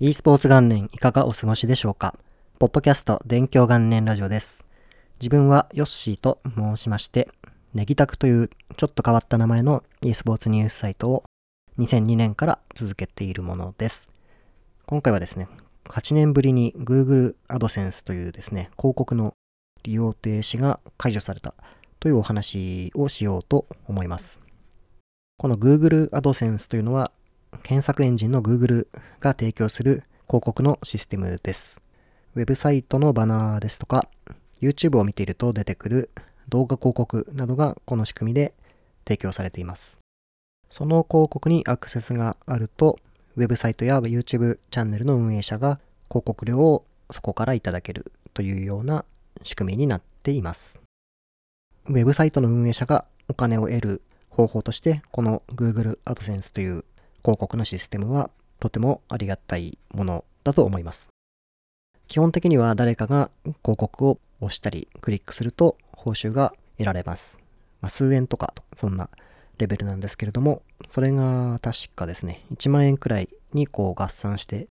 e スポーツ元年いかがお過ごしでしょうか？ポッドキャスト勉強元年ラジオです。自分はヨッシーと申しまして、ネギタクというちょっと変わった名前の e スポーツニュースサイトを2002年から続けているものです。今回はですね、8年ぶりに Google AdSense というですね、広告の利用停止が解除されたというお話をしようと思います。この Google AdSense というのは検索エンジンの Google が提供する広告のシステムです。ウェブサイトのバナーですとか、YouTube を見ていると出てくる動画広告などがこの仕組みで提供されています。その広告にアクセスがあると、ウェブサイトや YouTube チャンネルの運営者が広告料をそこからいただけるというような仕組みになっています。ウェブサイトの運営者がお金を得る方法として、この Google AdSense という広告のシステムはとてもありがたいものだと思います。基本的には誰かが広告を押したりクリックすると報酬が得られます。まあ、数円とかそんなレベルなんですけれども、それが確かですね、1万円くらいにこう合算して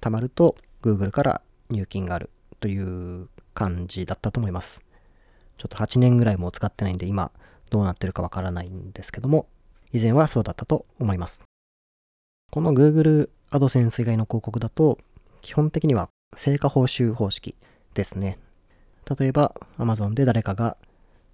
貯まると Google から入金があるという感じだったと思います。ちょっと8年ぐらいも使ってないんで今どうなってるかわからないんですけども、以前はそうだったと思います。この Google AdSense 以外の広告だと、基本的には成果報酬方式ですね。例えば Amazon で誰かが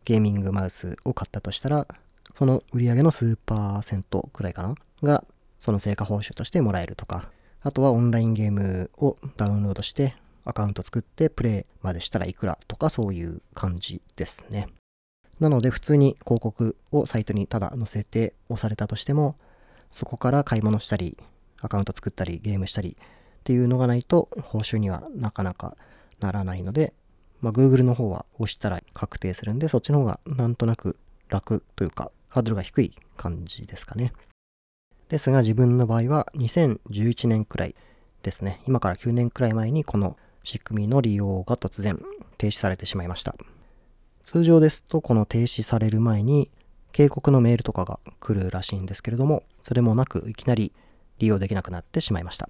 ゲーミングマウスを買ったとしたら、その売り上げの数パーセントくらいかな？が、その成果報酬としてもらえるとか、あとはオンラインゲームをダウンロードしてアカウント作ってプレイまでしたらいくらとかそういう感じですね。なので普通に広告をサイトにただ載せて押されたとしても、そこから買い物したり、アカウント作ったり、ゲームしたりっていうのがないと報酬にはなかなかならないので、まあ、Google の方は押したら確定するんで、そっちの方がなんとなく楽というか、ハードルが低い感じですかね。ですが自分の場合は2011年くらいですね。今から9年くらい前にこの仕組みの利用が突然停止されてしまいました。通常ですとこの停止される前に警告のメールとかが来るらしいんですけれども、それもなくいきなり利用できなくなってしまいました。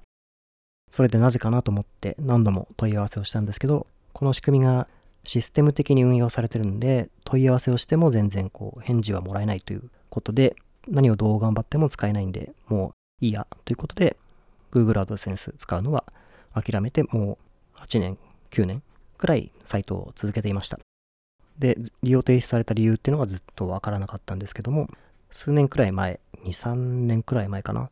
それでなぜかなと思って何度も問い合わせをしたんですけど、この仕組みがシステム的に運用されてるんで、問い合わせをしても全然こう返事はもらえないということで、何をどう頑張っても使えないんで、もういいやということで、Google AdSense 使うのは諦めてもう8年、9年くらいサイトを続けていました。で、利用停止された理由っていうのがずっとわからなかったんですけども、数年くらい前、2、3年くらい前かな、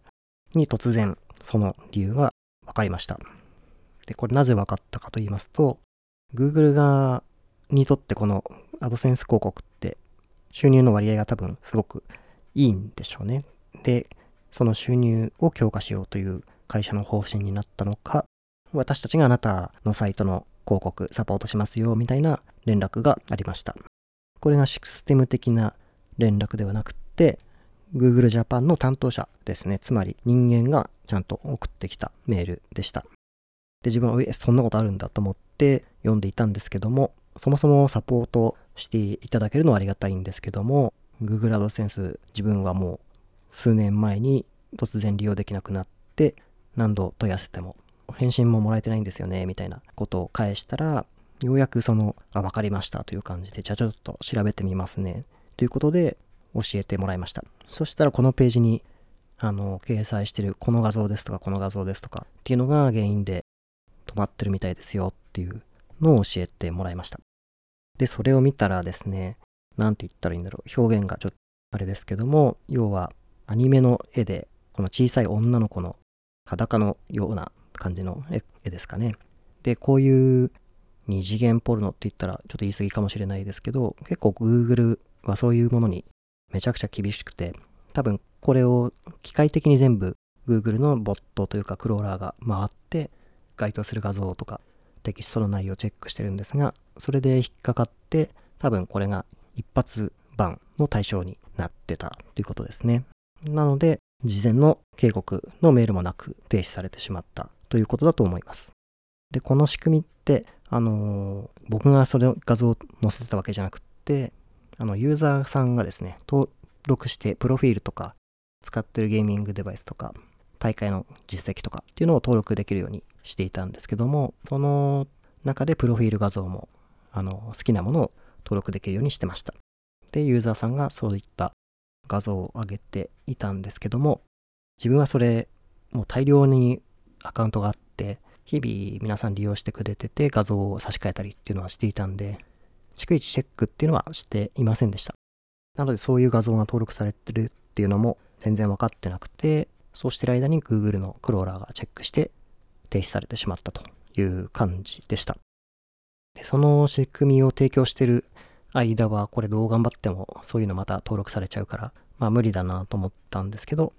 に突然その理由が分かりました。で、これなぜ分かったかと言いますと、Google が、にとってこの AdSense 広告って収入の割合が多分すごくいいんでしょうね。で、その収入を強化しようという会社の方針になったのか、私たちがあなたのサイトの広告サポートしますよみたいな連絡がありました。これがシステム的な連絡ではなくって、Google Japan の担当者ですね。つまり人間がちゃんと送ってきたメールでした。で、自分は、そんなことあるんだと思って読んでいたんですけども、そもそもサポートしていただけるのはありがたいんですけども、Google AdSense 自分はもう数年前に突然利用できなくなって何度問い合わせても返信ももらえてないんですよねみたいなことを返したらようやくその、あ、わかりましたという感じで、じゃあちょっと調べてみますね。ということで、教えてもらいました。そしたらこのページに、あの、掲載してるこの画像ですとか、この画像ですとかっていうのが原因で止まってるみたいですよっていうのを教えてもらいました。で、それを見たらですね、なんて言ったらいいんだろう。表現がちょっとあれですけども、要はアニメの絵で、この小さい女の子の裸のような感じの絵ですかね。で、こういう二次元ポルノって言ったらちょっと言い過ぎかもしれないですけど、結構 Google はそういうものにめちゃくちゃ厳しくて、多分これを機械的に全部 Google のボットというかクローラーが回って該当する画像とかテキストの内容をチェックしてるんですが、それで引っかかって多分これが一発版の対象になってたということですね。なので、事前の警告のメールもなく停止されてしまったということだと思います。で、この仕組みって、あのー、僕がそれ画像を載せてたわけじゃなくって、あの、ユーザーさんがですね、登録して、プロフィールとか、使ってるゲーミングデバイスとか、大会の実績とかっていうのを登録できるようにしていたんですけども、その中でプロフィール画像も、あの、好きなものを登録できるようにしてました。で、ユーザーさんがそういった画像を上げていたんですけども、自分はそれ、もう大量にアカウントがあって、日々皆さん利用してくれてて画像を差し替えたりっていうのはしていたんで、逐一チェックっていうのはしていませんでした。なのでそういう画像が登録されてるっていうのも全然分かってなくて、そうしてる間に Google のクローラーがチェックして停止されてしまったという感じでした。でその仕組みを提供してる間はこれどう頑張ってもそういうのまた登録されちゃうから、まあ無理だなと思ったんですけど、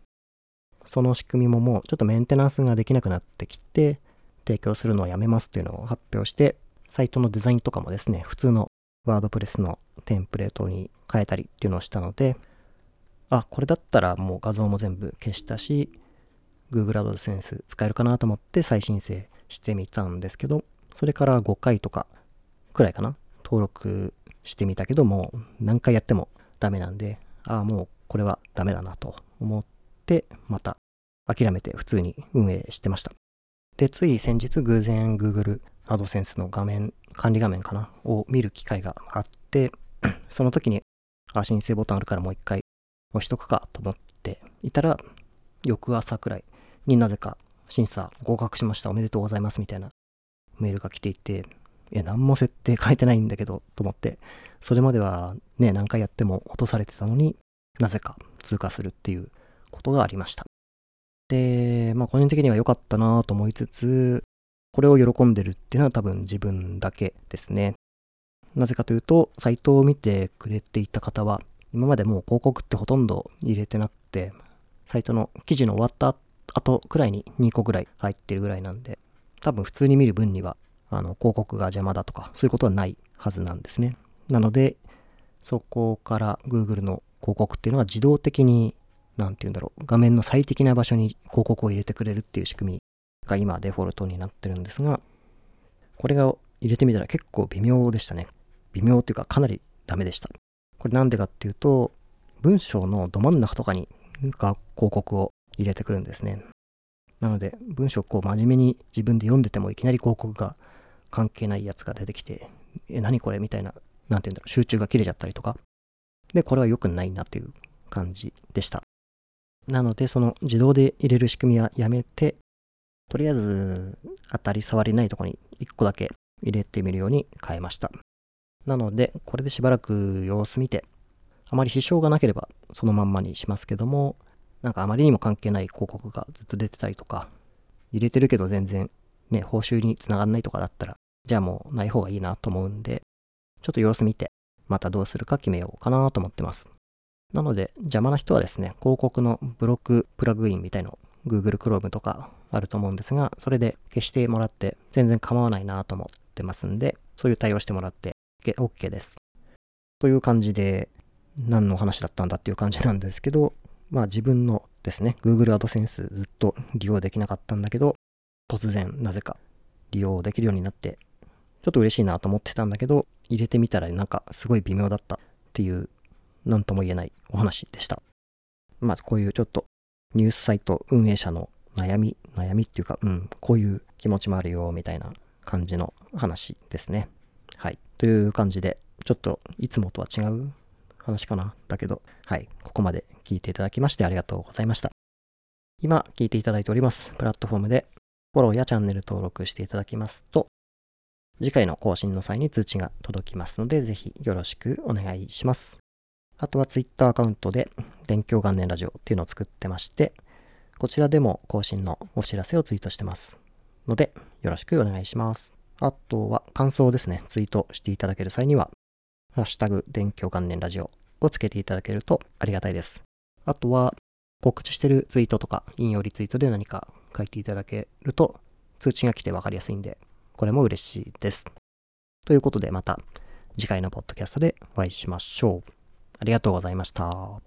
その仕組みももうちょっとメンテナンスができなくなってきて、提供するのをやめますというのを発表して、サイトのデザインとかもですね、普通のワードプレスのテンプレートに変えたりっていうのをしたので、あ、これだったらもう画像も全部消したし、Google AdSense 使えるかなと思って再申請してみたんですけど、それから5回とかくらいかな、登録してみたけども、何回やってもダメなんで、ああ、もうこれはダメだなと思っ、また諦めて普通に運営してました。で、つい先日偶然 Google AdSense の画面、管理画面かなを見る機会があって、その時に、あ、申請ボタンあるからもう一回押しとくかと思っていたら、翌朝くらいになぜか審査合格しましたおめでとうございますみたいなメールが来ていて、いや、何も設定変えてないんだけど、と思って、それまではね、何回やっても落とされてたのになぜか通過するっていうことがありました。で、まあ個人的には良かったなと思いつつ、これを喜んでるっていうのは多分自分だけですね。なぜかというと、サイトを見てくれていた方は、今までもう広告ってほとんど入れてなくて、サイトの記事の終わった後くらいに2個ぐらい入ってるぐらいなんで、多分普通に見る分には、あの、広告が邪魔だとか、そういうことはないはずなんですね。なので、そこから Google の広告っていうのは自動的に、なんて言うんだろう、画面の最適な場所に広告を入れてくれるっていう仕組みが今デフォルトになってるんですが、これが入れてみたら結構微妙でしたね。微妙っていうかかなりダメでした。これなんでかっていうと、文章のど真ん中とかにが広告を入れてくるんですね。なので、文章をこう真面目に自分で読んでてもいきなり広告が関係ないやつが出てきて、え、何これ？みたいな、なんて言うんだろう、集中が切れちゃったりとか。で、これは良くないなという感じでした。なので、その自動で入れる仕組みはやめて、とりあえず当たり障りないとこに1個だけ入れてみるように変えました。なので、これでしばらく様子見て、あまり支障がなければそのまんまにしますけども、なんかあまりにも関係ない広告がずっと出てたりとか、入れてるけど全然ね、報酬につながんないとかだったら、じゃあもうない方がいいなと思うんで、ちょっと様子見て、またどうするか決めようかなと思ってます。なので、邪魔な人はですね、広告のブロックプラグインみたいの Google Chrome とかあると思うんですが、それで消してもらって全然構わないなと思ってますんで、そういう対応してもらって OK です。という感じで、何の話だったんだっていう感じなんですけど、まあ自分のですね、Google AdSense ずっと利用できなかったんだけど、突然なぜか利用できるようになって、ちょっと嬉しいなと思ってたんだけど、入れてみたらなんかすごい微妙だったっていう、何とも言えないお話でした。まあこういうちょっとニュースサイト運営者の悩み、悩みっていうか、うん、こういう気持ちもあるよ、みたいな感じの話ですね。はい。という感じで、ちょっといつもとは違う話かな。だけど、はい。ここまで聞いていただきましてありがとうございました。今聞いていただいております。プラットフォームでフォローやチャンネル登録していただきますと、次回の更新の際に通知が届きますので、ぜひよろしくお願いします。あとは Twitter アカウントで、勉強元年ラジオっていうのを作ってまして、こちらでも更新のお知らせをツイートしてます。ので、よろしくお願いします。あとは感想ですね、ツイートしていただける際には、ハッシュタグ、電気元年ラジオをつけていただけるとありがたいです。あとは、告知してるツイートとか、引用リツイートで何か書いていただけると、通知が来てわかりやすいんで、これも嬉しいです。ということで、また次回のポッドキャストでお会いしましょう。ありがとうございました。